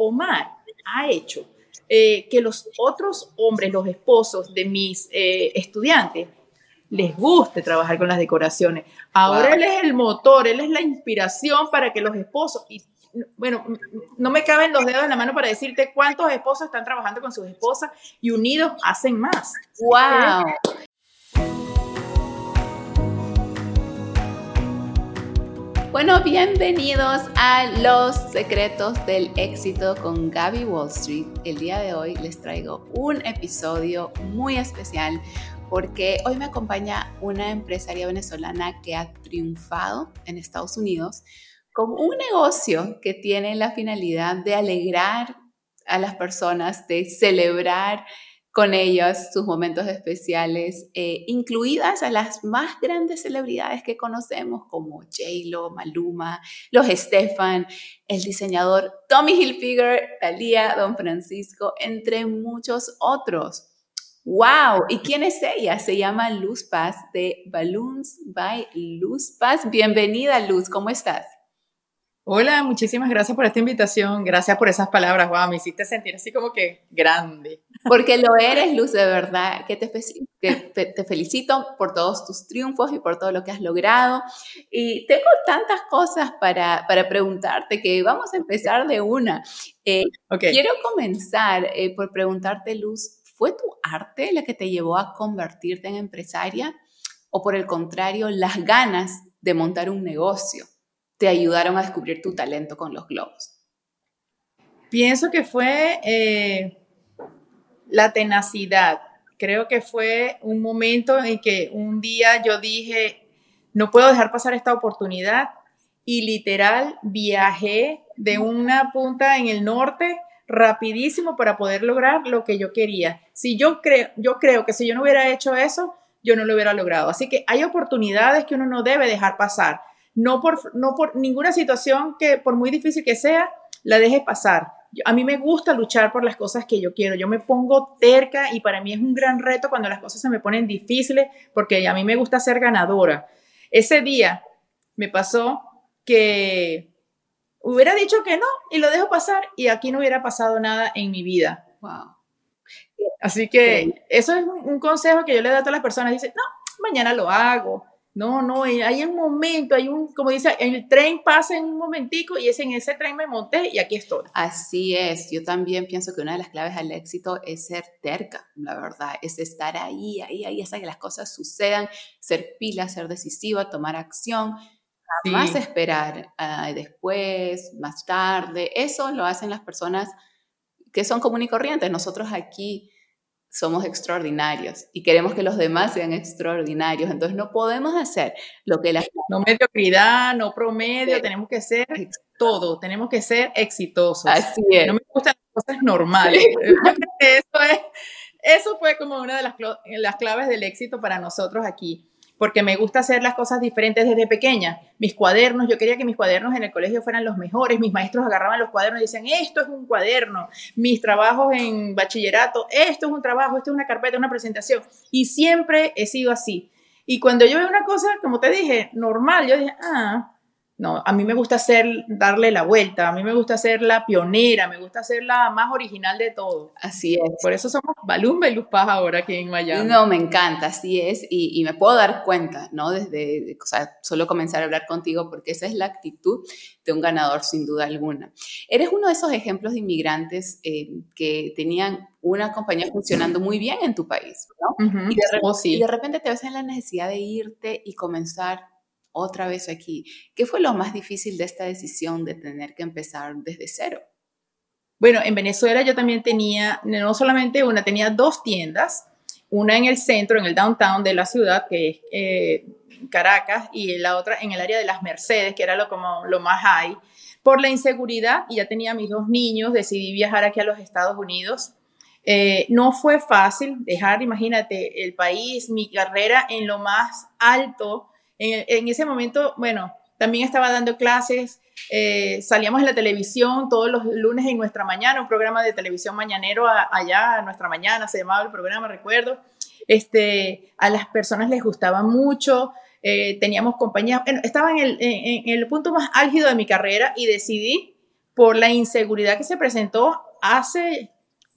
Omar ha hecho eh, que los otros hombres, los esposos de mis eh, estudiantes, les guste trabajar con las decoraciones. Ahora él es el motor, él es la inspiración para que los esposos, y bueno, no me caben los dedos en la mano para decirte cuántos esposos están trabajando con sus esposas y unidos hacen más. ¡Wow! Bueno, bienvenidos a Los Secretos del Éxito con Gaby Wall Street. El día de hoy les traigo un episodio muy especial porque hoy me acompaña una empresaria venezolana que ha triunfado en Estados Unidos con un negocio que tiene la finalidad de alegrar a las personas, de celebrar con ellas sus momentos especiales, eh, incluidas a las más grandes celebridades que conocemos como J-Lo, Maluma, los Stefan, el diseñador Tommy Hilfiger, Talía, Don Francisco, entre muchos otros. ¡Wow! ¿Y quién es ella? Se llama Luz Paz de Balloons by Luz Paz. Bienvenida, Luz, ¿cómo estás? Hola, muchísimas gracias por esta invitación. Gracias por esas palabras. Wow, me hiciste sentir así como que grande. Porque lo eres, Luz, de verdad. Que te, te, felicito por todos tus triunfos y por todo lo que has logrado. Y tengo tantas cosas para, para preguntarte que vamos a empezar de una. Eh, quiero comenzar eh, por preguntarte, Luz, ¿fue tu arte la que te llevó a convertirte en empresaria? ¿O por el contrario, las ganas de montar un negocio? te ayudaron a descubrir tu talento con los globos? Pienso que fue eh, la tenacidad. Creo que fue un momento en que un día yo dije, no puedo dejar pasar esta oportunidad y literal viajé de una punta en el norte rapidísimo para poder lograr lo que yo quería. Si yo creo, yo creo que si yo no hubiera hecho eso, yo no lo hubiera logrado. Así que hay oportunidades que uno no debe dejar pasar no por, no por ninguna situación que, por muy difícil que sea, la deje pasar. A mí me gusta luchar por las cosas que yo quiero. Yo me pongo terca y para mí es un gran reto cuando las cosas se me ponen difíciles porque a mí me gusta ser ganadora. Ese día me pasó que hubiera dicho que no y lo dejo pasar y aquí no hubiera pasado nada en mi vida. Wow. Así que eso es un, consejo que yo le doy a todas las personas. Dice, no, mañana lo hago, no, no, hay un momento, hay un, como dice, el tren pasa en un momentico y es en ese tren me monté y aquí estoy. Así es, yo también pienso que una de las claves al éxito es ser terca, la verdad, es estar ahí, ahí, ahí, hasta que las cosas sucedan, ser pila, ser decisiva, tomar acción, más esperar ah, después, más tarde, eso lo hacen las personas que son común y corrientes. Nosotros aquí somos extraordinarios y queremos que los demás sean extraordinarios. Entonces no podemos hacer lo que la... No mediocridad, no promedio, tenemos que ser todo, tenemos que ser exitosos. Así es. No me gustan las cosas normales. Yo creo que eso, es, eso fue como una de las, las claves del éxito para nosotros aquí porque me gusta hacer las cosas diferentes desde pequeña. Mis cuadernos, yo quería que mis cuadernos en el colegio fueran los mejores, mis maestros agarraban los cuadernos y decían, esto es un cuaderno, mis trabajos en bachillerato, esto es un trabajo, esto es una carpeta, una presentación, y siempre he sido así. Y cuando yo veo una cosa, como te dije, normal, yo dije, ah, no, a mí me gusta hacer, darle la vuelta, a mí me gusta ser la pionera, me gusta ser la más original de todo. Así es. Por eso somos Balumba y Luz Paz ahora aquí en Miami. No, me encanta, así es, y, me puedo dar cuenta, ¿no? Desde, o sea, solo comenzar a hablar contigo, porque esa es la actitud de un ganador sin duda alguna. Eres uno de esos ejemplos de inmigrantes eh, que tenían una compañía funcionando muy bien en tu país, ¿no? y, de oh, y de repente te ves en la necesidad de irte y comenzar otra vez aquí. ¿Qué fue lo más difícil de esta decisión de tener que empezar desde cero? Bueno, en Venezuela yo también tenía, no solamente una, tenía dos tiendas, una en el centro, en el downtown de la ciudad, que es eh, Caracas, y la otra en el área de las Mercedes, que era lo, como, lo más high. Por la inseguridad, y ya tenía mis dos niños, decidí viajar aquí a los Estados Unidos. Eh, no fue fácil dejar, imagínate, el país, mi carrera en lo más alto en, ese momento, bueno, también estaba dando clases, eh, salíamos en la televisión todos los lunes en nuestra mañana, un programa de televisión mañanero allá, a nuestra mañana, se llamaba el programa, recuerdo. Este, a las personas les gustaba mucho, eh, teníamos compañía, estaba en el, en el punto más álgido de mi carrera y decidí por la inseguridad que se presentó hace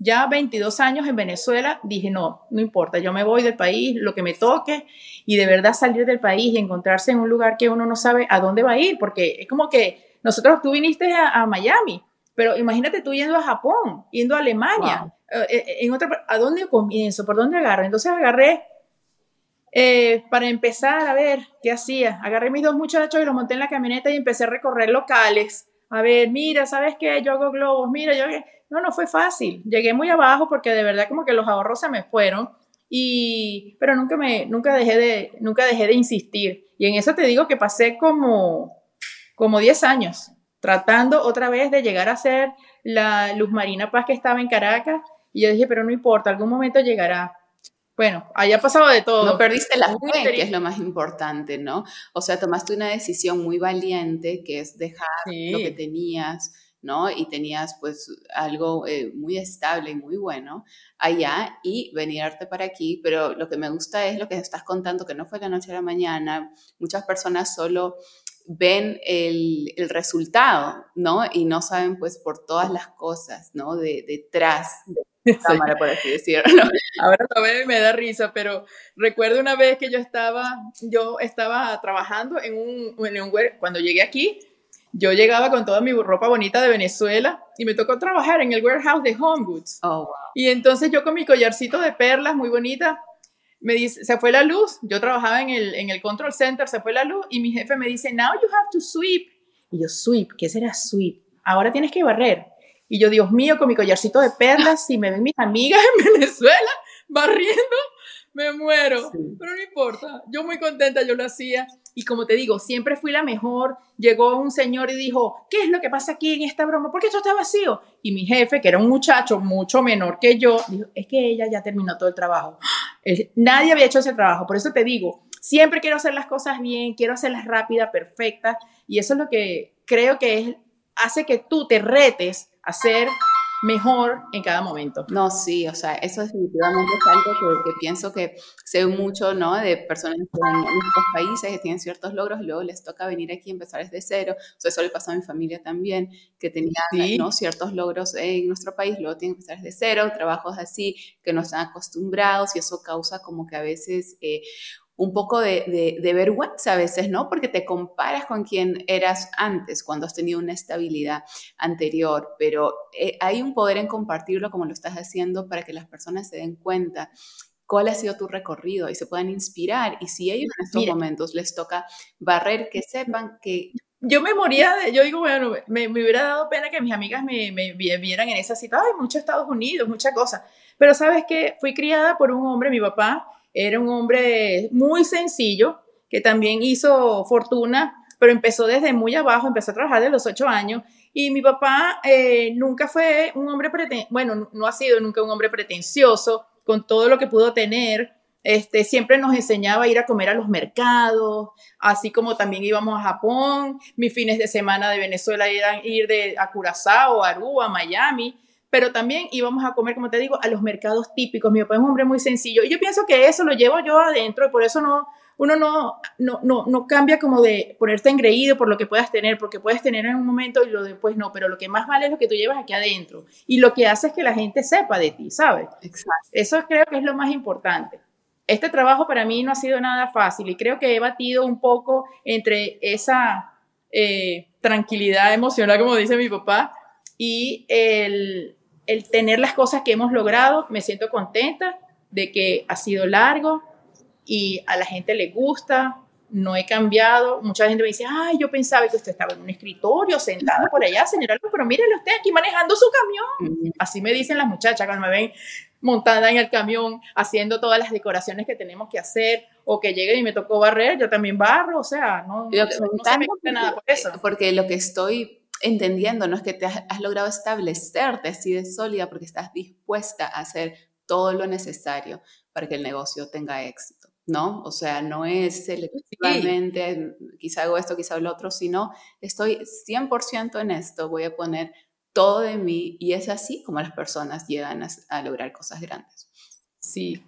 ya 22 años en Venezuela, dije, no, no importa, yo me voy del país, lo que me toque, y de verdad salir del país y encontrarse en un lugar que uno no sabe a dónde va a ir, porque es como que nosotros, tú viniste a, Miami, pero imagínate tú yendo a Japón, yendo a Alemania, eh, eh, en otra, ¿a dónde comienzo? ¿Por dónde agarro? Entonces agarré, eh, para empezar a ver qué hacía, agarré mis dos muchachos y los monté en la camioneta y empecé a recorrer locales, a ver, mira, ¿sabes qué? Yo hago globos, mira, yo... No, no fue fácil. Llegué muy abajo porque de verdad como que los ahorros se me fueron. Y, pero nunca me, nunca dejé de, nunca dejé de insistir. Y en eso te digo que pasé como, como 10 años tratando otra vez de llegar a ser la Luz Marina Paz que estaba en Caracas. Y yo dije, pero no importa, algún momento llegará. Bueno, haya pasado de todo. No perdiste la fe, que es lo más importante, ¿no? O sea, tomaste una decisión muy valiente, que es dejar lo que tenías, ¿no? Y tenías pues algo eh, muy estable y muy bueno allá y venirte para aquí, pero lo que me gusta es lo que estás contando, que no fue la noche a la mañana, muchas personas solo ven el, el resultado, ¿no? Y no saben pues por todas las cosas, ¿no? De, detrás de cámara, por así decirlo. Ahora todavía me da risa, pero recuerdo una vez que yo estaba, yo estaba trabajando en un, en un cuando llegué aquí, yo llegaba con toda mi ropa bonita de Venezuela y me tocó trabajar en el warehouse de Home Goods. Oh, y entonces yo con mi collarcito de perlas muy bonita, me dice, se fue la luz, yo trabajaba en el, en el control center, se fue la luz y mi jefe me dice, now you have to sweep. Y yo, sweep, ¿qué será sweep? Ahora tienes que barrer. Y yo, Dios mío, con mi collarcito de perlas, si me ven mis amigas en Venezuela barriendo, me muero. Pero no importa, yo muy contenta, yo lo hacía. Y como te digo, siempre fui la mejor. Llegó un señor y dijo, ¿qué es lo que pasa aquí en esta broma? ¿Por qué esto está vacío? Y mi jefe, que era un muchacho mucho menor que yo, dijo, es que ella ya terminó todo el trabajo. Nadie había hecho ese trabajo. Por eso te digo, siempre quiero hacer las cosas bien, quiero hacerlas rápidas, perfectas. Y eso es lo que creo que es, hace que tú te retes a hacer mejor en cada momento. No, sí, o sea, eso definitivamente es algo que, pienso que ve mucho, ¿no? De personas en, otros países que tienen ciertos logros y luego les toca venir aquí y empezar desde cero. O sea, eso le pasó a mi familia también, que tenían, ¿no? Ciertos logros en nuestro país, luego tienen que empezar desde cero, trabajos así que no están acostumbrados y eso causa como que a veces eh, un poco de, de, vergüenza a veces, ¿no? Porque te comparas con quien eras antes, cuando has tenido una estabilidad anterior, pero eh, hay un poder en compartirlo como lo estás haciendo para que las personas se den cuenta cuál ha sido tu recorrido y se puedan inspirar. Y si ellos en estos momentos les toca barrer, que sepan que... Yo me moría de, yo digo, bueno, me, me hubiera dado pena que mis amigas me, me vieran en esa situación, ay, mucho Estados Unidos, muchas cosas. Pero sabes que fui criada por un hombre, mi papá, era un hombre muy sencillo, que también hizo fortuna, pero empezó desde muy abajo, empezó a trabajar de los ocho años. Y mi papá eh, nunca fue un hombre, bueno, no ha sido nunca un hombre pretencioso con todo lo que pudo tener. Este, siempre nos enseñaba a ir a comer a los mercados, así como también íbamos a Japón. Mis fines de semana de Venezuela eran ir de, a Curazao, Aruba, Miami pero también íbamos a comer, como te digo, a los mercados típicos. Mi papá es un hombre muy sencillo y yo pienso que eso lo llevo yo adentro y por eso no, uno no, no, no, no cambia como de ponerte engreído por lo que puedas tener, porque puedes tener en un momento y lo después no, pero lo que más vale es lo que tú llevas aquí adentro y lo que hace es que la gente sepa de ti, ¿sabes? Exacto. Eso creo que es lo más importante. Este trabajo para mí no ha sido nada fácil y creo que he batido un poco entre esa eh, tranquilidad emocional, como dice mi papá, y el, el tener las cosas que hemos logrado, me siento contenta de que ha sido largo y a la gente le gusta, no he cambiado. Mucha gente me dice, ay, yo pensaba que usted estaba en un escritorio, sentada por allá, señora, pero mírele usted aquí manejando su camión. Así me dicen las muchachas cuando me ven montada en el camión, haciendo todas las decoraciones que tenemos que hacer, o que llegue y me tocó barrer, yo también barro, o sea, no, no, se me nada por eso. Porque lo que estoy entendiendo, no es que te has, logrado establecerte así de sólida porque estás dispuesta a hacer todo lo necesario para que el negocio tenga éxito, ¿no? O sea, no es selectivamente, quizá hago esto, quizá lo otro, sino estoy 100% en esto, voy a poner todo de mí y es así como las personas llegan a, a lograr cosas grandes. Sí,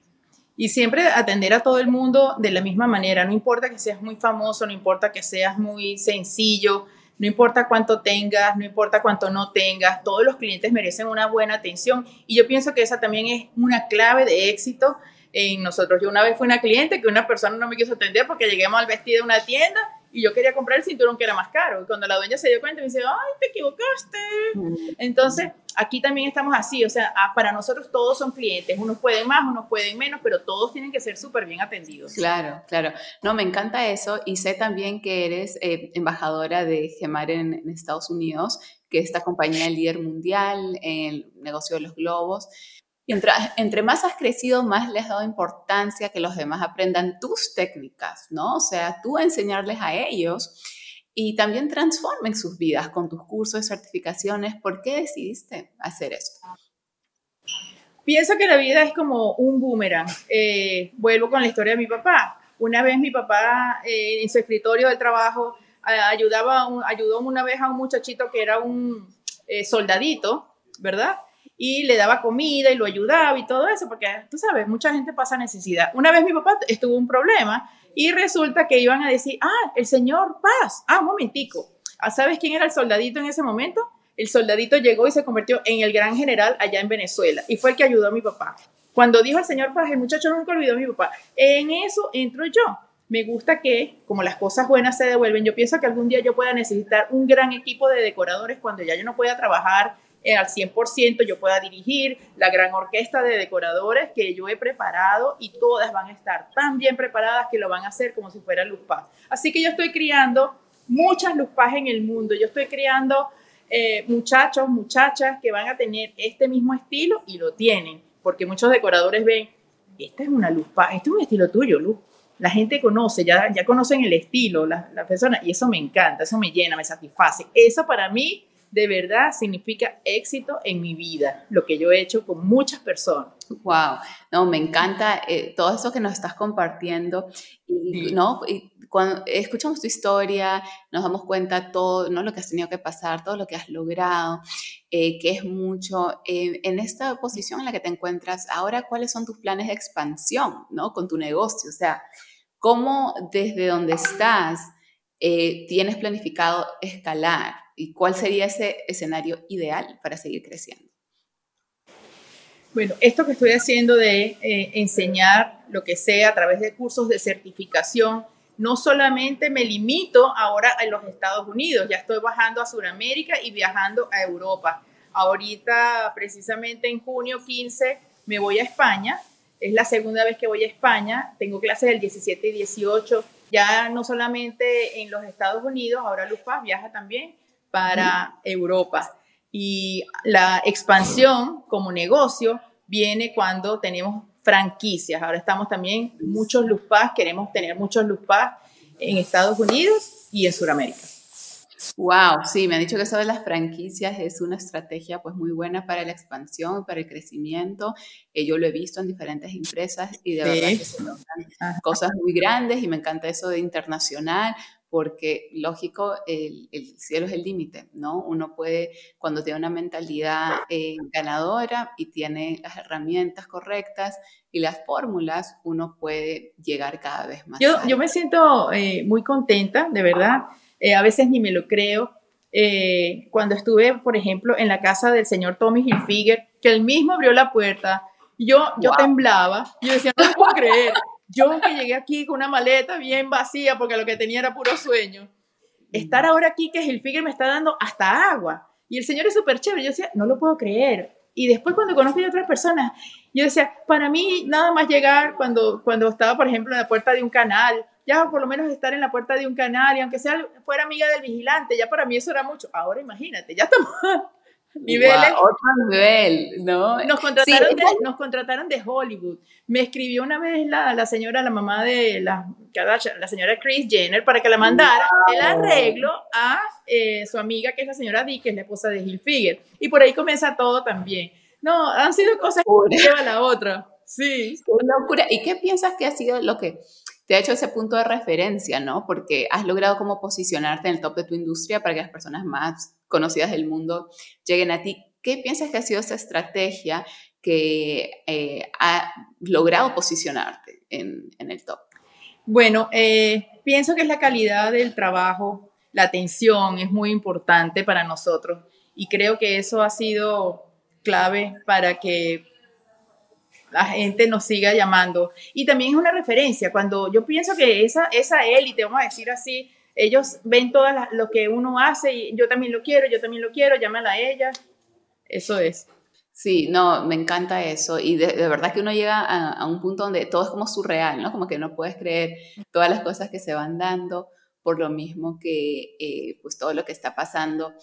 y siempre atender a todo el mundo de la misma manera, no importa que seas muy famoso, no importa que seas muy sencillo, no importa cuánto tengas, no importa cuánto no tengas, todos los clientes merecen una buena atención y yo pienso que esa también es una clave de éxito en nosotros. Yo una vez fui una cliente que una persona no me quiso atender porque llegué mal vestida a una tienda y yo quería comprar el cinturón que era más caro. Y cuando la dueña se dio cuenta, me dice, ay, te equivocaste. Entonces, aquí también estamos así, o sea, ah, para nosotros todos son clientes, unos pueden más, unos pueden menos, pero todos tienen que ser súper bien atendidos. Claro, claro. No, me encanta eso y sé también que eres eh, embajadora de Gemar en, en Estados Unidos, que es esta compañía líder mundial en el negocio de los globos. Y entre, más has crecido, más le has dado importancia que los demás aprendan tus técnicas, ¿no? O sea, tú enseñarles a ellos y también transformen sus vidas con tus cursos y certificaciones. ¿Por qué decidiste hacer esto? Pienso que la vida es como un boomerang. Eh, vuelvo con la historia de mi papá. Una vez mi papá eh, en su escritorio del trabajo ayudaba, ayudó una vez a un muchachito que era un eh, soldadito, ¿verdad? Y le daba comida y lo ayudaba y todo eso, porque tú sabes, mucha gente pasa necesidad. Una vez mi papá estuvo un problema y resulta que iban a decir, ah, el señor Paz, ah, un momentico, ah, ¿sabes quién era el soldadito en ese momento? El soldadito llegó y se convirtió en el gran general allá en Venezuela y fue el que ayudó a mi papá. Cuando dijo el señor Paz, el muchacho nunca olvidó a mi papá. En eso entro yo. Me gusta que, como las cosas buenas se devuelven, yo pienso que algún día yo pueda necesitar un gran equipo de decoradores cuando ya yo no pueda trabajar eh, al 100% yo pueda dirigir la gran orquesta de decoradores que yo he preparado y todas van a estar tan bien preparadas que lo van a hacer como si fuera Luz Paz. Así que yo estoy criando muchas Luz Paz en el mundo. Yo estoy criando eh, muchachos, muchachas que van a tener este mismo estilo y lo tienen, porque muchos decoradores ven, esta es una Luz Paz, este es un estilo tuyo, Luz. La gente conoce, ya, ya conocen el estilo, las la personas, y eso me encanta, eso me llena, me satisface. Eso para mí de verdad significa éxito en mi vida, lo que yo he hecho con muchas personas. Wow, no, me encanta eh, todo eso que nos estás compartiendo, y, ¿no? Y cuando escuchamos tu historia, nos damos cuenta todo, ¿no? Lo que has tenido que pasar, todo lo que has logrado, eh, que es mucho. Eh, en esta posición en la que te encuentras ahora, ¿cuáles son tus planes de expansión, ¿no? Con tu negocio, o sea, ¿cómo desde donde estás tienes planificado escalar? ¿Y cuál sería ese escenario ideal para seguir creciendo? Bueno, esto que estoy haciendo de eh, enseñar lo que sea a través de cursos de certificación, no solamente me limito ahora a los Estados Unidos, ya estoy bajando a Sudamérica y viajando a Europa. Ahorita, precisamente en junio 15, me voy a España. Es la segunda vez que voy a España. Tengo clases del 17 y 18, ya no solamente en los Estados Unidos, ahora Luz Paz viaja también para Europa. Y la expansión como negocio viene cuando tenemos franquicias. Ahora estamos también muchos Luz queremos tener muchos Luz en Estados Unidos y en Sudamérica. Wow, sí, me han dicho que eso de las franquicias es una estrategia pues muy buena para la expansión, para el crecimiento. Eh, yo lo he visto en diferentes empresas y de verdad que se logran cosas muy grandes y me encanta eso de internacional porque lógico, el, cielo es el límite, ¿no? Uno puede, cuando tiene una mentalidad eh, ganadora y tiene las herramientas correctas y las fórmulas, uno puede llegar cada vez más. Yo, yo me siento eh, muy contenta, de verdad, eh, a veces ni me lo creo. cuando estuve, por ejemplo, en la casa del señor Tommy Hilfiger, que él mismo abrió la puerta, yo, yo temblaba, yo decía, no puedo creer. Yo que llegué aquí con una maleta bien vacía porque lo que tenía era puro sueño. Estar ahora aquí que el Figuer me está dando hasta agua. Y el señor es súper chévere. Yo decía, no lo puedo creer. Y después cuando conocí a otras personas, yo decía, para mí nada más llegar cuando, cuando estaba, por ejemplo, en la puerta de un canal, ya por lo menos estar en la puerta de un canal y aunque sea fuera amiga del vigilante, ya para mí eso era mucho. Ahora imagínate, ya estamos niveles. otro nivel, ¿no? Nos contrataron, de, nos contrataron de Hollywood. Me escribió una vez la, la señora, la mamá de la, la señora Chris Jenner, para que la mandara el arreglo a eh, su amiga, que es la señora Dee, que es la esposa de Gil. Y por ahí comienza todo también. No, han sido cosas que lleva la otra. Sí. Qué locura. ¿Y qué piensas que ha sido lo que te ha hecho ese punto de referencia, ¿no? Porque has logrado como posicionarte en el top de tu industria para que las personas más conocidas del mundo lleguen a ti. ¿Qué piensas que ha sido esa estrategia que eh, ha logrado posicionarte en, el top? Bueno, eh, pienso que es la calidad del trabajo, la atención es muy importante para nosotros y creo que eso ha sido clave para que la gente nos siga llamando. Y también es una referencia, cuando yo pienso que esa, esa élite, vamos a decir así, ellos ven todo lo que uno hace y yo también lo quiero, yo también lo quiero, llámala a ella. Eso es. Sí, no, me encanta eso. Y de, verdad que uno llega a, un punto donde todo es como surreal, ¿no? Como que no puedes creer todas las cosas que se van dando por lo mismo que eh, pues todo lo que está pasando.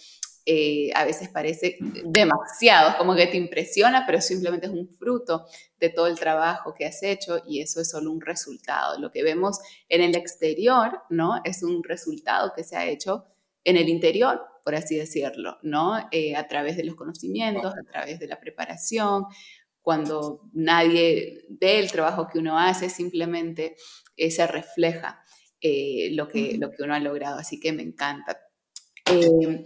Eh, a veces parece demasiado, como que te impresiona, pero simplemente es un fruto de todo el trabajo que has hecho y eso es solo un resultado. Lo que vemos en el exterior, ¿no? Es un resultado que se ha hecho en el interior, por así decirlo, ¿no? Eh, a través de los conocimientos, a través de la preparación, cuando nadie ve el trabajo que uno hace, simplemente eh, se refleja lo, que, lo que uno ha logrado. Así que me encanta. Eh,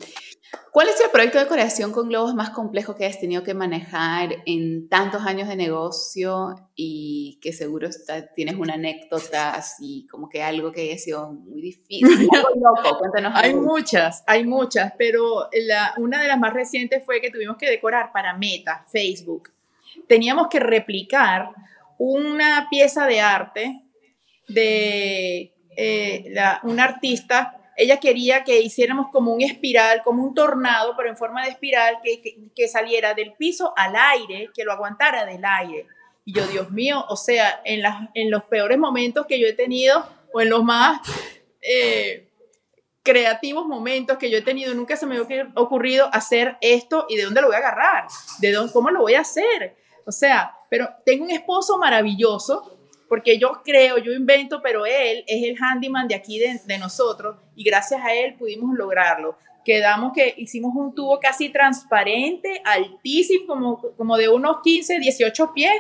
¿Cuál es el proyecto de creación con globos más complejo que has tenido que manejar en tantos años de negocio y que seguro tienes una anécdota así, como que algo que haya sido muy difícil? hay muchas, hay muchas, pero la, una de las más recientes fue que tuvimos que decorar para Meta, Facebook. Teníamos que replicar una pieza de arte de eh, la, un artista ella quería que hiciéramos como un espiral, como un tornado, pero en forma de espiral, que, saliera del piso al aire, que lo aguantara del aire. Y yo, Dios mío, o sea, en, las, en los peores momentos que yo he tenido, o en los más eh, creativos momentos que yo he tenido, nunca se me había ocurrido hacer esto y de dónde lo voy a agarrar, de dónde, cómo lo voy a hacer. O sea, pero tengo un esposo maravilloso porque yo creo, yo invento, pero él es el handyman de aquí de, nosotros y gracias a él pudimos lograrlo. Quedamos que hicimos un tubo casi transparente, altísimo, como, como de unos 15, 18 pies,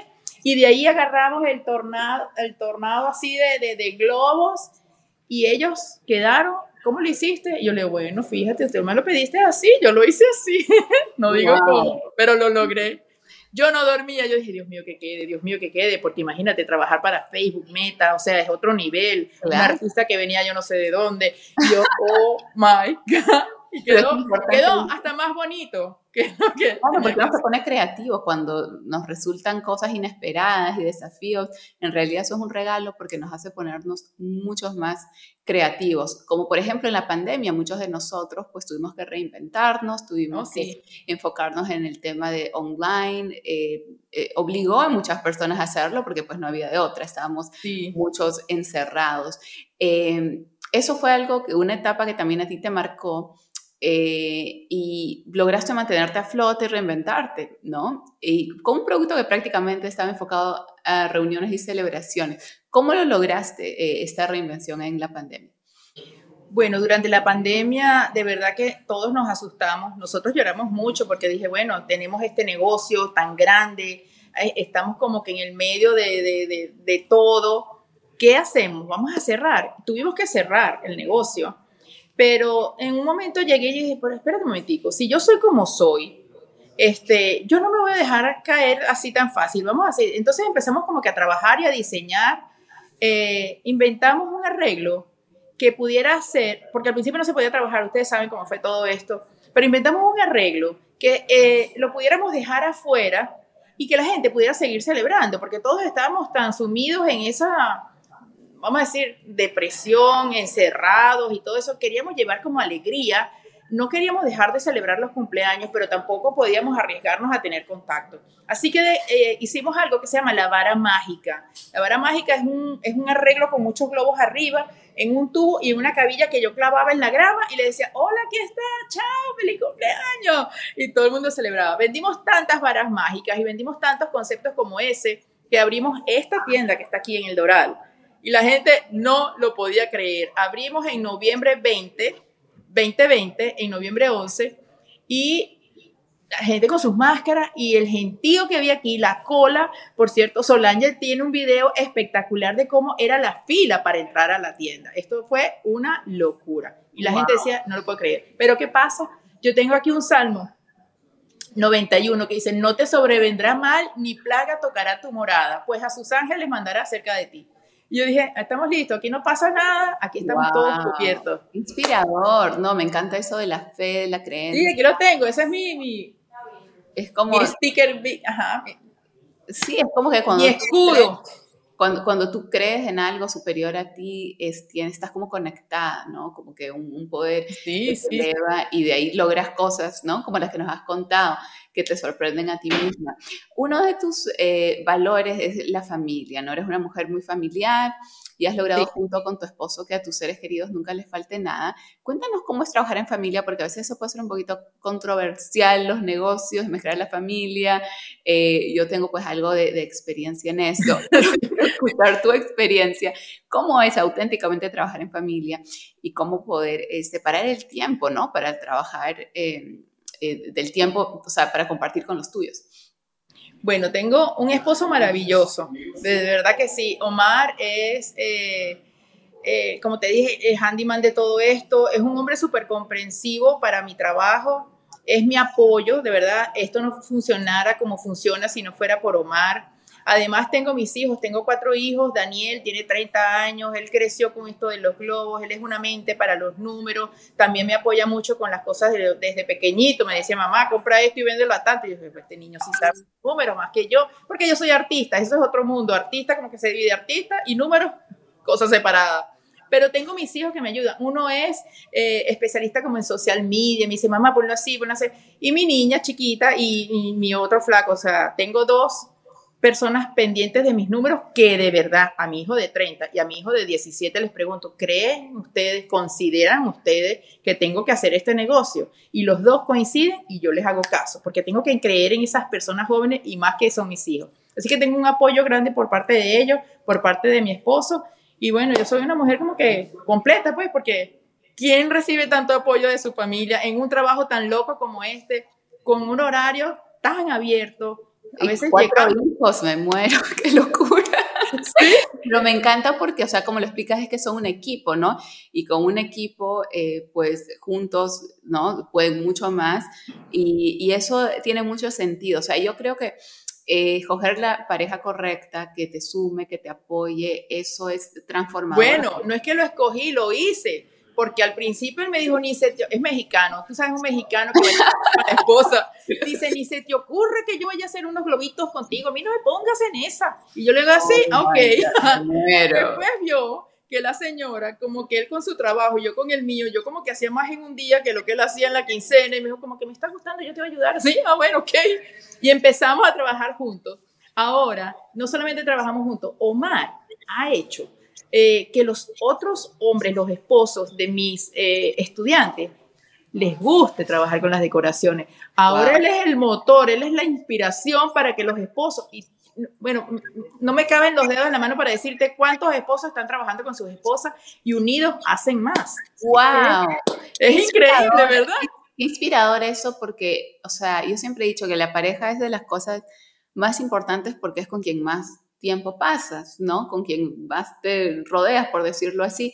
y de ahí agarramos el tornado, el tornado así de, de, globos y ellos quedaron ¿cómo lo hiciste? Y yo le digo, bueno, fíjate, usted me lo pediste así, yo lo hice así, no digo cómo, pero lo logré. Yo no dormía, yo dije, Dios mío, que quede, Dios mío, que quede, porque imagínate trabajar para Facebook, Meta, o sea, es otro nivel. Un artista que venía yo no sé de dónde. Y yo, oh my God. Y quedó, quedó hasta más bonito. Que, que, claro, porque uno se pone creativo cuando nos resultan cosas inesperadas y desafíos. En realidad eso es un regalo porque nos hace ponernos muchos más creativos. Como por ejemplo en la pandemia, muchos de nosotros pues tuvimos que reinventarnos, tuvimos que enfocarnos en el tema de online. Eh, eh, obligó a muchas personas a hacerlo porque pues no había de otra, estábamos muchos encerrados. Eh, eso fue algo que una etapa que también a ti te marcó eh, y lograste mantenerte a flote y reinventarte, ¿no? Y con un producto que prácticamente estaba enfocado a reuniones y celebraciones. ¿Cómo lo lograste eh, esta reinvención en la pandemia? Bueno, durante la pandemia, de verdad que todos nos asustamos. Nosotros lloramos mucho porque dije, bueno, tenemos este negocio tan grande, estamos como que en el medio de todo. ¿Qué hacemos? Vamos a cerrar. Tuvimos que cerrar el negocio pero en un momento llegué y dije, pero espérate un momentico, si yo soy como soy, este, yo no me voy a dejar caer así tan fácil, vamos a hacer, entonces empezamos como que a trabajar y a diseñar, eh, inventamos un arreglo que pudiera ser, porque al principio no se podía trabajar, ustedes saben cómo fue todo esto, pero inventamos un arreglo que eh, lo pudiéramos dejar afuera y que la gente pudiera seguir celebrando, porque todos estábamos tan sumidos en esa vamos a decir, depresión, encerrados y todo eso, queríamos llevar como alegría. No queríamos dejar de celebrar los cumpleaños, pero tampoco podíamos arriesgarnos a tener contacto. Así que eh, hicimos algo que se llama la vara mágica. La vara mágica es un, es un arreglo con muchos globos arriba, en un tubo y una cabilla que yo clavaba en la grama y le decía, hola, aquí está, chao, feliz cumpleaños. Y todo el mundo celebraba. Vendimos tantas varas mágicas y vendimos tantos conceptos como ese que abrimos esta tienda que está aquí en el Doral y la gente no lo podía creer. Abrimos en noviembre 20, 2020, en noviembre 11, y la gente con sus máscaras y el gentío que había aquí, la cola. Por cierto, Solange tiene un video espectacular de cómo era la fila para entrar a la tienda. Esto fue una locura. Y la gente decía, no lo puedo creer. Pero ¿qué pasa? Yo tengo aquí un salmo 91 que dice, no te sobrevendrá mal ni plaga tocará tu morada, pues a sus ángeles mandará cerca de ti. Y yo dije, estamos listos, aquí no pasa nada, aquí estamos todos cubiertos. Inspirador, no, me encanta eso de la fe, de la creencia. Sí, aquí lo tengo, ese es mi, mi es como... Mi sticker, ajá. Sí, es como que cuando... Mi escudo cuando, cuando tú crees en algo superior a ti, es, tienes, estás como conectada, ¿no? Como que un, poder sí, sí. eleva y de ahí logras cosas, ¿no? Como las que nos has contado, que te sorprenden a ti misma. Uno de tus eh, valores es la familia, ¿no? Eres una mujer muy familiar, y has logrado junto con tu esposo que a tus seres queridos nunca les falte nada. Cuéntanos cómo es trabajar en familia, porque a veces eso puede ser un poquito controversial, los negocios, mezclar la familia. Eh, yo tengo pues algo de, experiencia en eso, escuchar tu experiencia, cómo es auténticamente trabajar en familia y cómo poder eh, separar el tiempo, ¿no? Para trabajar eh, del tiempo, o sea, para compartir con los tuyos. Bueno, tengo un esposo maravilloso, de verdad que sí. Omar es, eh, eh, como te dije, el handyman de todo esto, es un hombre súper comprensivo para mi trabajo, es mi apoyo, de verdad, esto no funcionara como funciona si no fuera por Omar. Además tengo mis hijos, tengo cuatro hijos, Daniel tiene 30 años, él creció con esto de los globos, él es una mente para los números, también me apoya mucho con las cosas desde pequeñito, me decía, mamá, compra esto y véndelo a tanto, y yo dije, pues este niño sí sabe números más que yo, porque yo soy artista, eso es otro mundo, artista como que se divide artista y números, cosas separadas pero tengo mis hijos que me ayudan. Uno es eh, especialista como en social media, me dice, mamá, ponlo así, ponlo así. Y mi niña chiquita y, y, mi otro flaco, o sea, tengo dos personas pendientes de mis números que de verdad a mi hijo de 30 y a mi hijo de 17 les pregunto, ¿creen ustedes, consideran ustedes que tengo que hacer este negocio? Y los dos coinciden y yo les hago caso, porque tengo que creer en esas personas jóvenes y más que son mis hijos. Así que tengo un apoyo grande por parte de ellos, por parte de mi esposo. Y bueno, yo soy una mujer como que completa, pues, porque ¿quién recibe tanto apoyo de su familia en un trabajo tan loco como este, con un horario tan abierto, a veces cuatro hijos, me muero, qué locura. ¿Sí? Pero me encanta porque, o sea, como lo explicas, es que son un equipo, ¿no? Y con un equipo, eh, pues juntos, ¿no? Pueden mucho más. Y, y, eso tiene mucho sentido. O sea, yo creo que eh, escoger la pareja correcta, que te sume, que te apoye, eso es transformador. Bueno, no es que lo escogí, lo hice porque al principio él me dijo, ni se te, es mexicano, tú sabes, un mexicano que a la esposa, dice, ni se te ocurre que yo vaya a hacer unos globitos contigo, a mí no me pongas en esa. Y yo le digo así, oh, ok. Después vio que la señora, como que él con su trabajo, yo con el mío, yo como que hacía más en un día que lo que él hacía en la quincena, y me dijo, como que me está gustando, yo te voy a ayudar. Sí, ah, bueno, ok. Y empezamos a trabajar juntos. Ahora, no solamente trabajamos juntos, Omar ha hecho eh, que los otros hombres, los esposos de mis eh, estudiantes, les guste trabajar con las decoraciones. Ahora él es el motor, él es la inspiración para que los esposos, y bueno, no me caben los dedos en la mano para decirte cuántos esposos están trabajando con sus esposas y unidos hacen más. ¡Wow! Es, increíble, ¿verdad? Inspirador eso porque, o sea, yo siempre he dicho que la pareja es de las cosas más importantes porque es con quien más tiempo pasas, ¿no? Con quien más te rodeas, por decirlo así.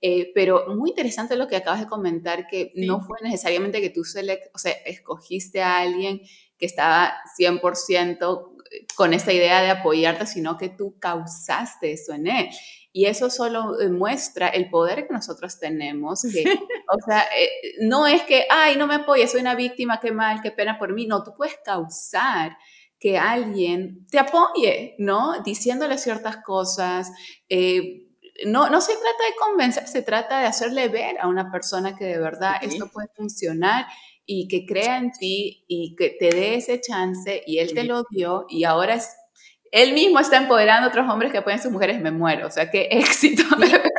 Eh, pero muy interesante lo que acabas de comentar, que no fue necesariamente que tú select, o sea, escogiste a alguien que estaba 100% con esta idea de apoyarte, sino que tú causaste eso en él. Y eso solo muestra el poder que nosotros tenemos. Que, o sea, eh, no es que, ay, no me apoyes, soy una víctima, qué mal, qué pena por mí. No, tú puedes causar que alguien te apoye, ¿no? Diciéndole ciertas cosas. Eh, no, no se trata de convencer, se trata de hacerle ver a una persona que de verdad esto puede funcionar y que crea en ti y que te dé ese chance y él te lo dio y ahora es, él mismo está empoderando a otros hombres que apoyan a sus mujeres, me muero, o sea, qué éxito.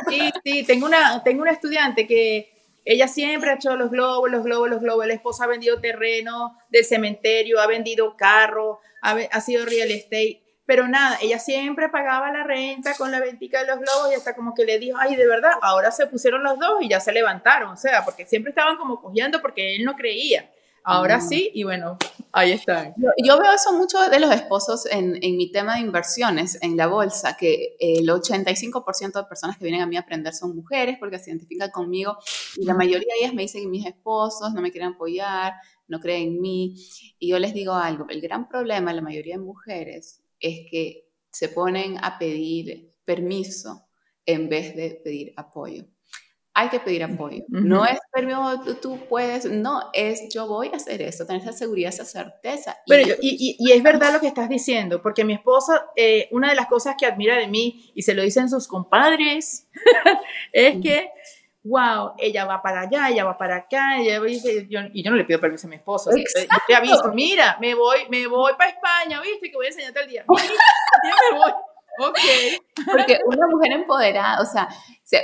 Sí, sí, tengo una, tengo una estudiante que ella siempre ha hecho los globos, los globos, los globos. La esposa ha vendido terreno del cementerio, ha vendido carro, ha, sido real estate. Pero nada, ella siempre pagaba la renta con la ventica de los globos y hasta como que le dijo, ay, de verdad, ahora se pusieron los dos y ya se levantaron. O sea, porque siempre estaban como cogiendo porque él no creía. Ahora sí, y bueno, ahí está. Yo, veo eso mucho de los esposos en, en, mi tema de inversiones en la bolsa, que el 85% de personas que vienen a mí a aprender son mujeres porque se identifican conmigo y la mayoría de ellas me dicen que mis esposos no me quieren apoyar, no creen en mí. Y yo les digo algo, el gran problema de la mayoría de mujeres es que se ponen a pedir permiso en vez de pedir apoyo hay que pedir apoyo. No es permiso, tú, puedes, no, es yo voy a hacer esto, tener esa seguridad, esa certeza. Pero y, y, es verdad lo que estás diciendo, porque mi esposa, eh, una de las cosas que admira de mí, y se lo dicen sus compadres, es que, wow, ella va para allá, ella va para acá, ella y yo no le pido permiso a mi esposo. Yo te aviso, mira, me voy, me voy para España, viste, que voy a enseñarte el día. Mira, me voy. Ok. Porque una mujer empoderada, o sea,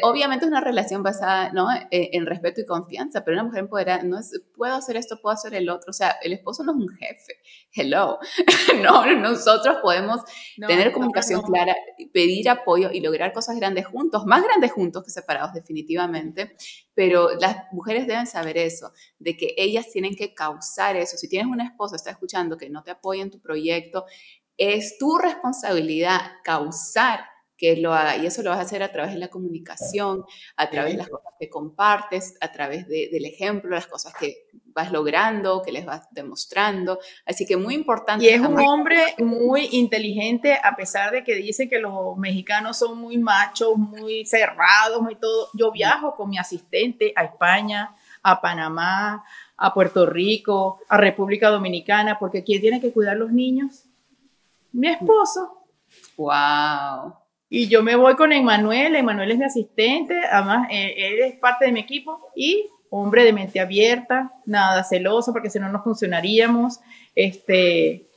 obviamente es una relación basada ¿no? E, en, respeto y confianza, pero una mujer empoderada no es, puedo hacer esto, puedo hacer el otro. O sea, el esposo no es un jefe. Hello. no, nosotros podemos tener comunicación clara, pedir apoyo y lograr cosas grandes juntos, más grandes juntos que separados definitivamente, pero las mujeres deben saber eso, de que ellas tienen que causar eso. Si tienes una esposa, está escuchando que no te apoya en tu proyecto, es tu responsabilidad causar que lo haga. Y eso lo vas a hacer a través de la comunicación, a través de las cosas que compartes, a través del ejemplo, las cosas que vas logrando, que les vas demostrando. Así que muy importante. Y es un hombre muy inteligente, a pesar de que dicen que los mexicanos son muy machos, muy cerrados, muy todo. Yo viajo con mi asistente a España, a Panamá, a Puerto Rico, a República Dominicana, porque ¿quién tiene que cuidar los niños? Mi esposo. ¡Wow! Y yo me voy con Emanuel, Emanuel es mi asistente, además eh, él es parte de mi equipo y hombre de mente abierta, nada celoso porque si no no funcionaríamos. Este,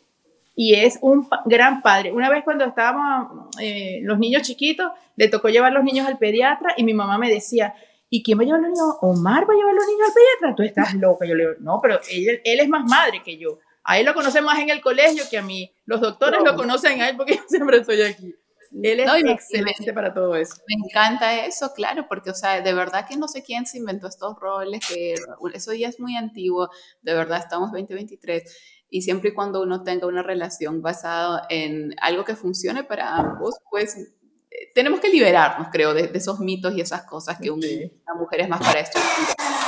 y es un gran padre. Una vez cuando estábamos eh, los niños chiquitos, le tocó llevar los niños al pediatra y mi mamá me decía, ¿y quién va a llevar los niños? Omar va a llevar los niños al pediatra. Tú estás loca. Yo le digo, no, pero él, él es más madre que yo. A él lo conocen más en el colegio que a mí. Los doctores lo conocen a él porque yo siempre estoy aquí. Él es excelente para todo eso. Me encanta eso, claro, porque, o sea, de verdad que no sé quién se inventó estos roles, que eso ya es muy antiguo, de verdad estamos 2023 y siempre y cuando uno tenga una relación basada en algo que funcione para ambos, pues tenemos que liberarnos, creo, de, esos mitos y esas cosas que una mujer es más para esto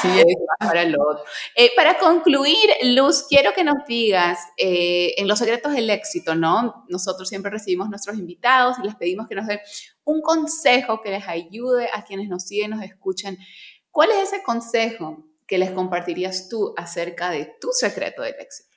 sí, es para el otro. Eh, para concluir, Luz, quiero que nos digas eh, en los secretos del éxito, ¿no? Nosotros siempre recibimos nuestros invitados y les pedimos que nos den un consejo que les ayude a quienes nos siguen, nos escuchan. ¿Cuál es ese consejo que les compartirías tú acerca de tu secreto del éxito?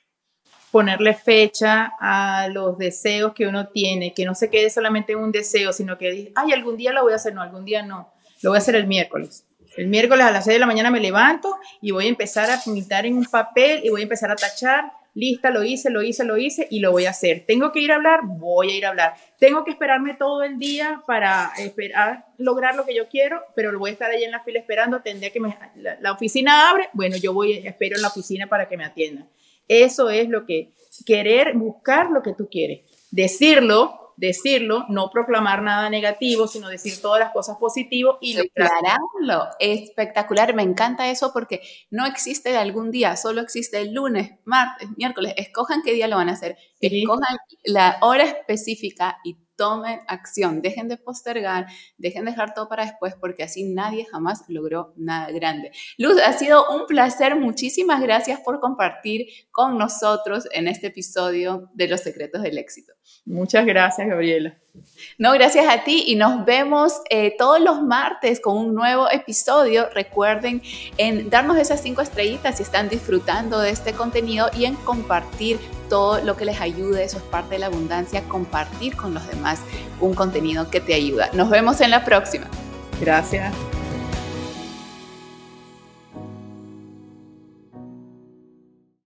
ponerle fecha a los deseos que uno tiene, que no se quede solamente en un deseo, sino que ay, algún día lo voy a hacer, no, algún día no, lo voy a hacer el miércoles. El miércoles a las 6 de la mañana me levanto y voy a empezar a pintar en un papel y voy a empezar a tachar, lista, lo hice, lo hice, lo hice y lo voy a hacer. ¿Tengo que ir a hablar? Voy a ir a hablar. Tengo que esperarme todo el día para esperar, lograr lo que yo quiero, pero voy a estar ahí en la fila esperando, tendría que la, la, oficina abre, bueno, yo voy, espero en la oficina para que me atiendan. Eso es lo que querer buscar lo que tú quieres. Decirlo, decirlo, no proclamar nada negativo, sino decir todas las cosas positivas y declararlo. Espectacular, me encanta eso porque no existe de algún día, solo existe el lunes, martes, miércoles. Escojan qué día lo van a hacer, escojan la hora específica y tomen acción, dejen de postergar, dejen de dejar todo para después, porque así nadie jamás logró nada grande. Luz, ha sido un placer, muchísimas gracias por compartir con nosotros en este episodio de Los Secretos del Éxito. Muchas gracias, Gabriela. No, gracias a ti y nos vemos eh, todos los martes con un nuevo episodio. Recuerden en darnos esas cinco estrellitas si están disfrutando de este contenido y en compartir todo lo que les ayude. Eso es parte de la abundancia, compartir con los demás un contenido que te ayuda. Nos vemos en la próxima. Gracias.